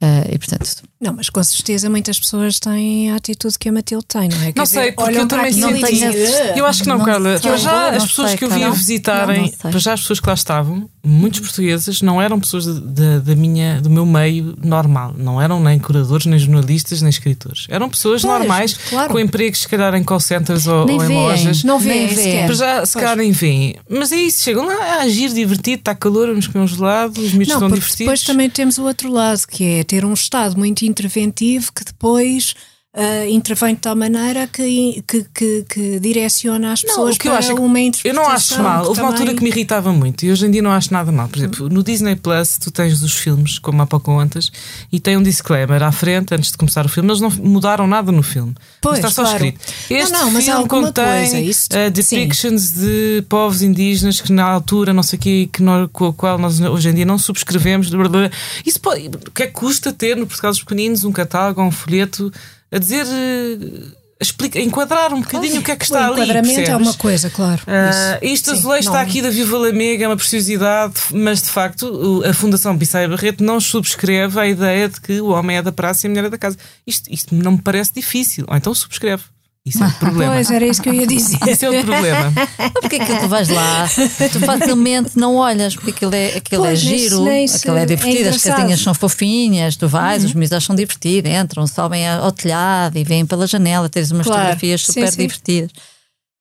Uh, e portanto, Não, mas com certeza muitas pessoas têm a atitude que a Matilde tem, não é? Quer Não sei, dizer, porque eu também senti. dizem, Eu acho que não, Não Carla. Para já, não as pessoas sei, que eu vi a Carla. visitarem, para já as pessoas que lá estavam, muitos portugueses, não eram pessoas de- da minha, do meu meio normal. Não eram nem curadores, nem jornalistas, nem escritores. Eram pessoas Pois, normais, claro. com empregos, se calhar, em call centers ou, Nem ou em lojas. Não vêem Nem sequer. Já, se calhar nem veem. Mas é isso, chegam lá a agir divertido, está calor, vamos comer um gelado, os miúdos Não, estão porque divertidos. depois também temos o outro lado, que é ter um Estado muito interventivo que depois ah, intervém de tal maneira que, que, que, que direciona as Não, pessoas o que eu para acho é uma Eu interpretação. não acho mal. Houve uma altura também- que me irritava muito e hoje em dia não acho nada mal. Por exemplo, no Disney Plus tu tens os filmes, como há pouco contas, e tem um disclaimer à frente antes de começar o filme. Eles não mudaram nada no filme. Pois, está só claro. escrito. Este Não, não, mas filme contém coisa, isso- uh, depictions de povos indígenas que na altura, não sei o quê, que nós, com o qual nós hoje em dia não subscrevemos. blá, blá. Isso pode, o que é que custa ter no Portugal dos Pequeninos um catálogo, um folheto a dizer. uh, explica, enquadrar um bocadinho o que é que está o ali. enquadramento é uma coisa, claro. Ah, Isso. isto Sim, azulejo está aqui da Viva Lamega, é uma preciosidade, mas de facto a Fundação Bissaia Barreto não subscreve a ideia de que o homem é da praça e a mulher é da casa. Isto, isto não me parece difícil. Ou então subscreve. Isso é o problema. Pois, era isso que eu ia dizer. Isso é o problema. Mas porque é que tu vais lá? Tu facilmente não olhas, porque aquilo é, aquilo é Pois, se- giro, aquilo é divertido, é as casinhas são fofinhas, tu vais, os miúdos acham divertido, entram, sobem ao telhado e vêm pela janela, tens umas Claro. fotografias Sim, super sim. divertidas.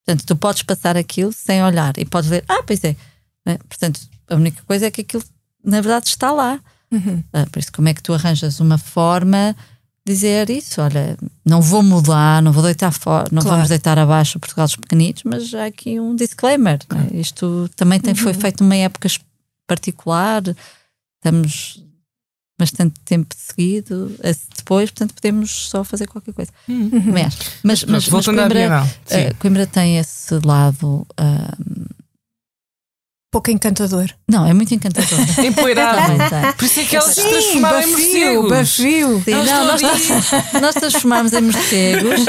Portanto, tu podes passar aquilo sem olhar e podes ver, ah, pois é. Né? Portanto, a única coisa é que aquilo, na verdade, está lá. Uhum. Ah, por isso, como é que tu arranjas uma forma dizer isso? Olha, não vou mudar, não vou deitar fora, não Claro. vamos deitar abaixo Portugal dos pequenitos, mas há aqui um disclaimer. não é? Isto também tem, Uhum. foi feito numa época particular, estamos bastante tempo seguido a- depois, portanto podemos só fazer qualquer coisa. Uhum. Mas, mas, mas, mas à Coimbra, eh, Sim. Coimbra tem esse lado. ah, Pouco encantador. não, é muito encantador. Empoeirado. Por isso é que eles se transformaram em morcegos. bafio. Sim, não, nós, nós transformámos em morcegos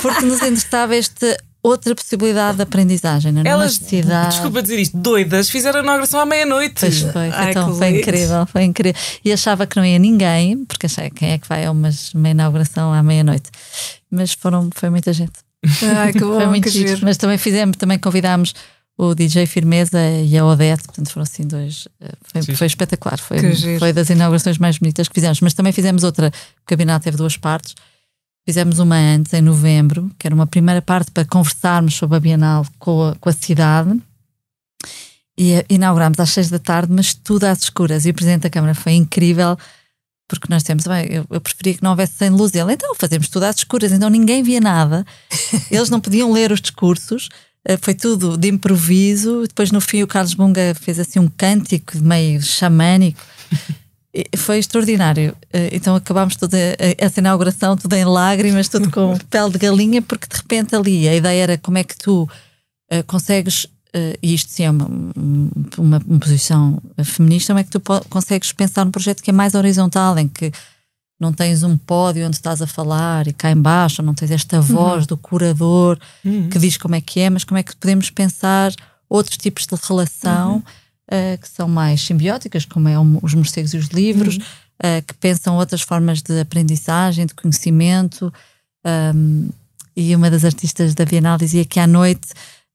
porque nos interessava esta outra possibilidade de aprendizagem, não é? Elas, Numa cidade. desculpa dizer isto, doidas, fizeram a inauguração à meia-noite. Pois foi, Ai, tão- que foi lindo. incrível, foi incrível. E achava que não ia ninguém, porque achei quem é que vai a uma, uma inauguração à meia-noite. Mas foram, foi muita gente. Ai, que bom, foi muito que giro. giro. Mas também fizemos, também convidámos o DJ Firmeza e a Odete, portanto foram assim dois. eh, Foi, foi espetacular, foi, foi das inaugurações mais bonitas que fizemos. Mas também fizemos outra, porque a Bienal teve duas partes. Fizemos uma antes, em novembro, que era uma primeira parte para conversarmos sobre a Bienal com a, com a cidade. E inaugurámos às seis da tarde, mas tudo às escuras. E o Presidente da Câmara foi incrível, porque nós temos, bem, eu, eu preferia que não houvesse sem luz. Ele, então fazemos tudo às escuras, então ninguém via nada. Eles não podiam ler os discursos, foi tudo de improviso. Depois, no fim, o Carlos Bunga fez assim um cântico meio xamânico. Foi extraordinário. Eh, Então acabámos toda eh, essa inauguração, tudo em lágrimas, tudo com pele de galinha, porque de repente ali a ideia era como é que tu eh, consegues, eh, e isto sim é uma, uma, uma posição eh, feminista, como é que tu consegues pensar num projeto que é mais horizontal, em que não tens um pódio onde estás a falar e cá embaixo não tens esta voz do curador que diz como é que é, mas como é que podemos pensar outros tipos de relação eh, que são mais simbióticas, como é o- os morcegos e os livros, eh, que pensam outras formas de aprendizagem, de conhecimento. Um, e uma das artistas da Bienal dizia que à noite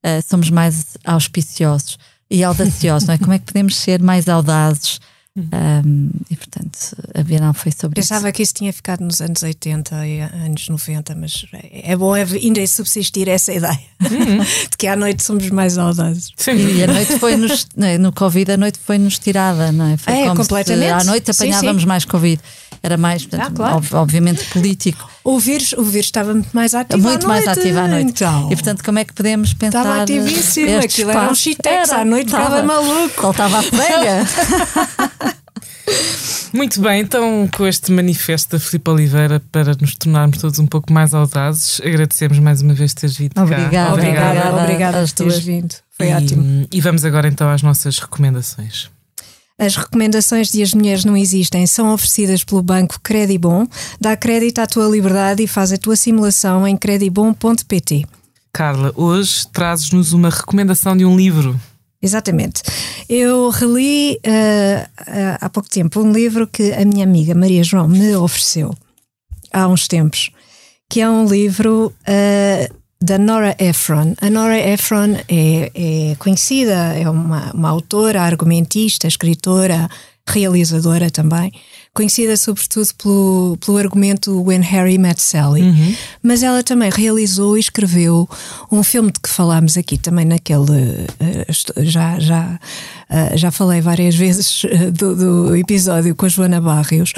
eh, somos mais auspiciosos e audaciosos, não é? Como é que podemos ser mais audazes? Um, e portanto, a Bienal foi sobre Pensava que isso tinha ficado nos anos 80 e anos 90, mas é é bom ainda subsistir essa ideia de que à noite somos mais audazes. Isso. E a noite foi-nos, não é? no Covid, a noite foi-nos tirada, não é? Foi É, como completamente. se à noite Sim, apanhávamos mais Covid. Era mais, portanto, Ah, claro. ob- obviamente, político. O vírus, o vírus estava muito mais ativo muito à mais noite. ativa à noite. Então, E portanto, como é que podemos pensar? Estava ativíssimo, aquilo era um Era, à noite estava. maluco. Soltava a pega. Muito bem, então com este manifesto da Filipe Oliveira para nos tornarmos todos um pouco mais audazes, agradecemos mais uma vez teres vindo cá. Obrigada. obrigada, Obrigada obrigada às por teres vindo. Foi e, ótimo. E vamos agora então às nossas recomendações. As recomendações de As Mulheres Não Existem são oferecidas pelo banco Credibon. Dá crédito à tua liberdade e faz a tua simulação em credibon.pt. Carla, hoje trazes-nos uma recomendação de um livro. Exatamente. Eu reli eh, eh, há pouco tempo um livro que a minha amiga Maria João me ofereceu. há uns tempos, que é um livro uh, da Nora Ephron. A Nora Ephron é, é conhecida, é uma, uma autora, argumentista, escritora, realizadora também, conhecida sobretudo pelo, pelo argumento When Harry Met Sally. Uhum. Mas ela também realizou e escreveu um filme de que falámos aqui também naquele. Uh, já, já, uh, já falei várias vezes uh, do, do, episódio com a Joana Barrios.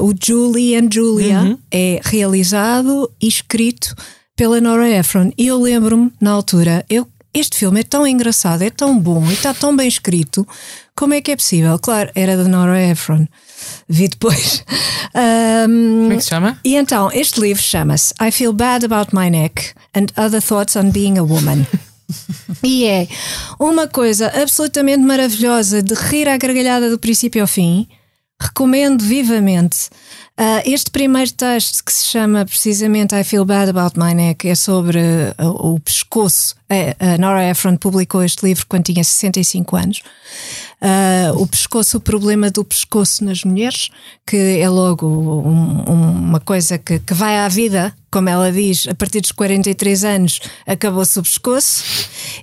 o Julie and Julia uhum. é realizado e escrito pela Nora Ephron. E eu lembro-me, na altura, eu este filme é tão engraçado, é tão bom e está tão bem escrito. Como é que é possível? Claro, era da Nora Ephron. Vi depois. Um, Como é que se chama? E então, este livro chama-se I Feel Bad About My Neck and Other Thoughts on Being a Woman. e é uma coisa absolutamente maravilhosa de rir à gargalhada do princípio ao fim. Recomendo vivamente. Uh, este primeiro texto, que se chama precisamente I Feel Bad About My Neck, é sobre uh, o pescoço. Uh, a Nora Ephron publicou este livro quando tinha 65 anos. Uh, o pescoço, o problema do pescoço nas mulheres, que é logo um, uma coisa que, que vai à vida, como ela diz, a partir dos 43 anos acabou-se o pescoço,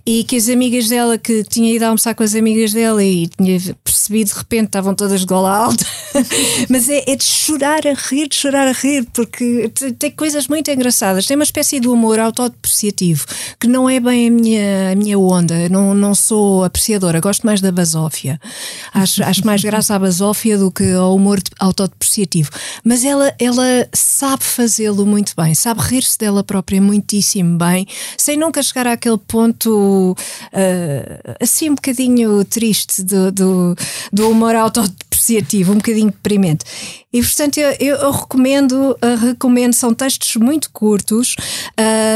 e que as amigas dela, que tinha ido almoçar com as amigas dela e tinha percebido de repente estavam todas de gola alta, mas é, é, de chorar a rir, de chorar a rir, porque tem coisas muito engraçadas, tem uma espécie de humor autodepreciativo que não é bem a minha, a minha onda, não, não sou apreciadora, gosto mais da basófia. Acho, acho mais graça à basófia do que ao humor autodepreciativo. Mas ela, ela sabe fazê-lo muito bem, sabe rir-se dela própria muitíssimo bem, sem nunca chegar àquele ponto uh, assim um bocadinho triste do, do, do humor autodepreciativo, um bocadinho deprimente. E portanto eu, eu, eu recomendo, uh, recomendo, são textos muito curtos.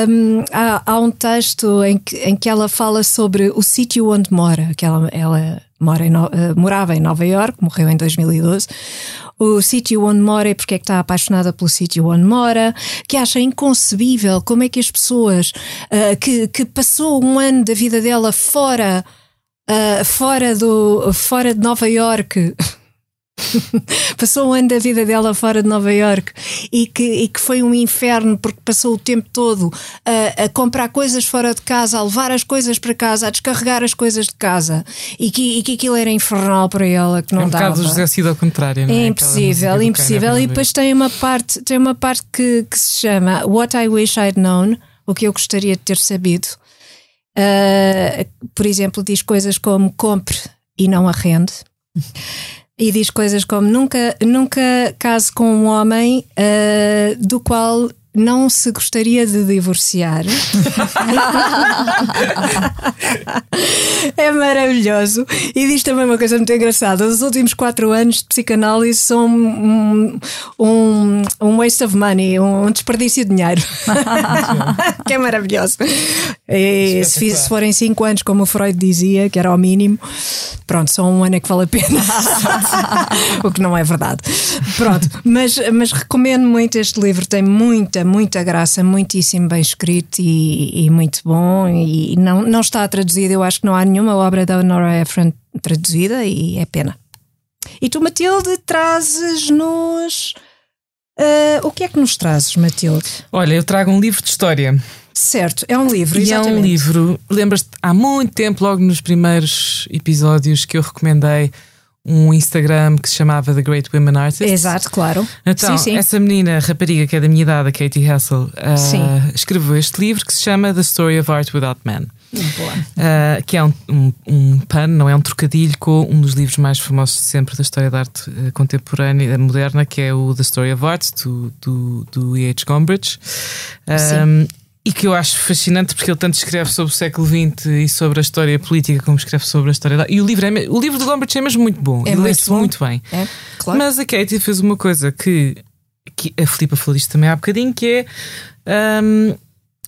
Um, há, há, um texto em que, em que ela fala sobre o sítio onde mora, que ela, ela mora em, uh, morava em Nova York, morreu em 2012 o sítio onde mora e porque é que está apaixonada pelo sítio onde mora, que acha inconcebível como é que as pessoas uh, que, que passou um ano da vida dela fora, uh, fora, do, fora de Nova York passou um ano da vida dela fora de Nova York e que, e que foi um inferno porque passou o tempo todo a, a, comprar coisas fora de casa, a levar as coisas para casa, a descarregar as coisas de casa e que, e que aquilo era infernal para ela que não é um dava. José ao contrário, não é? é impossível, impossível. E depois tem uma parte, tem uma parte que, que se chama What I Wish I'd Known, o que eu gostaria de ter sabido. Uh, por exemplo, diz coisas como compre e não arrende. E diz coisas como nunca, nunca case com um homem uh, do qual não se gostaria de divorciar. é maravilhoso. E diz também uma coisa muito engraçada: os últimos quatro anos de psicanálise são um, um, um waste of money, um desperdício de dinheiro. que é maravilhoso. E se, se forem cinco anos, como o Freud dizia, que era o mínimo, pronto, só um ano é que vale a pena. o que não é verdade. Pronto, mas, mas recomendo muito este livro, tem muita, muita graça, muitíssimo bem escrito e, e, muito bom. E não, não está traduzido, eu acho que não há nenhuma obra da Nora Ephron traduzida e é pena. E tu, Matilde, trazes-nos. Uh, o que é que nos trazes, Matilde? Olha, eu trago um livro de história. Certo, é um livro. E exatamente. é um livro. Lembras-te, há muito tempo, logo nos primeiros episódios que eu recomendei um Instagram que se chamava The Great Women Artists. Exato, claro. Então, sim, sim. essa menina, rapariga que é da minha idade, a Katie Hassel, uh, escreveu este livro que se chama The Story of Art Without Men. Uh, que é um, um, um pun, não é um trocadilho com um dos livros mais famosos de sempre da história da arte uh, contemporânea, moderna, que é o The Story of Art, do, do, do E.H. Gombrich. Um, e que eu acho fascinante porque ele tanto escreve sobre o século XX e sobre a história política como escreve sobre a história da... E o livro, é, o livro do Gombrich é mesmo muito bom. É lê-se muito, muito bem. É, claro. Mas a Katie fez uma coisa que, que a Filipa falou isto também há bocadinho, que é... Um,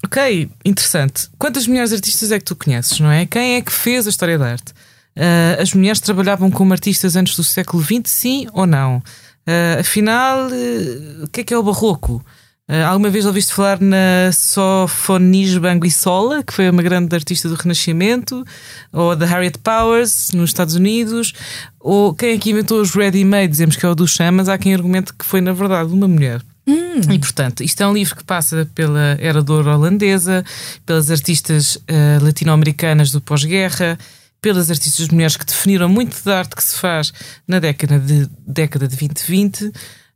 ok, interessante. Quantas mulheres artistas é que tu conheces, não é? Quem é que fez a história da arte? Uh, as mulheres trabalhavam como artistas antes do século XX, sim ou não? Uh, afinal, uh, o que é que é o barroco? Uh, alguma vez ouviste falar na Sofonisba Banguissola, que foi uma grande artista do Renascimento, ou da Harriet Powers, nos Estados Unidos, ou quem aqui inventou os ready-made, dizemos que é o do Chamas, há quem argumente que foi, na verdade, uma mulher. Hum Hum. E portanto, isto é um livro que passa pela era de ouro holandesa, pelas artistas uh, latino-americanas do pós-guerra, pelas artistas mulheres que definiram muito da arte que se faz na década de, década de 2020.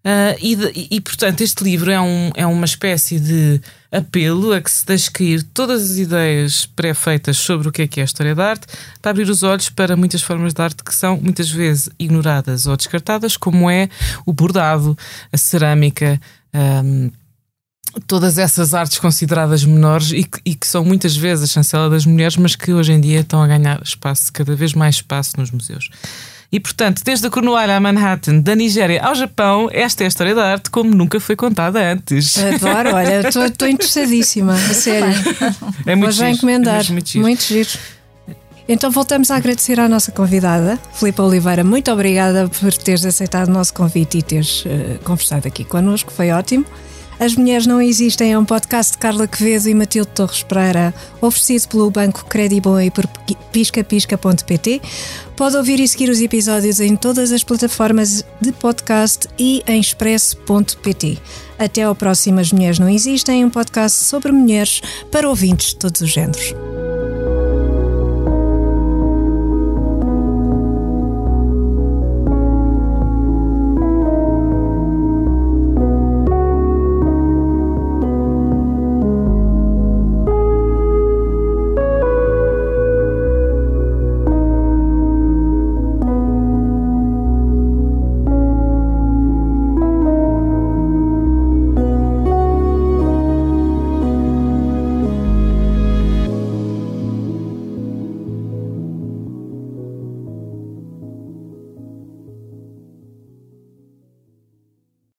Uh, e, de, e, portanto, este livro é, um, é uma espécie de apelo a que se deixe cair todas as ideias pré-feitas sobre o que é que é a história da arte, para abrir os olhos para muitas formas de arte que são muitas vezes ignoradas ou descartadas, como é o bordado, a cerâmica. Um, todas essas artes consideradas menores e que, e que, são muitas vezes a chancela das mulheres, mas que hoje em dia estão a ganhar espaço, cada vez mais espaço nos museus. E, portanto, desde a Cornualha a Manhattan, da Nigéria ao Japão, esta é a história da arte como nunca foi contada antes. Adoro, olha, estou interessadíssima, a sério. É muito já encomendar. É muito giro. Muito giro. Então voltamos a agradecer à nossa convidada, Filipe Oliveira. Muito obrigada por teres aceitado o nosso convite e teres uh, conversado aqui connosco, foi ótimo. As Mulheres Não Existem é um podcast de Carla Quevedo e Matilde Torres Pereira, oferecido pelo Banco Crediboa e por piscapisca.pt. Pode ouvir e seguir os episódios em todas as plataformas de podcast e em expresso.pt. Até ao próximo As Mulheres Não Existem, um podcast sobre mulheres para ouvintes de todos os géneros.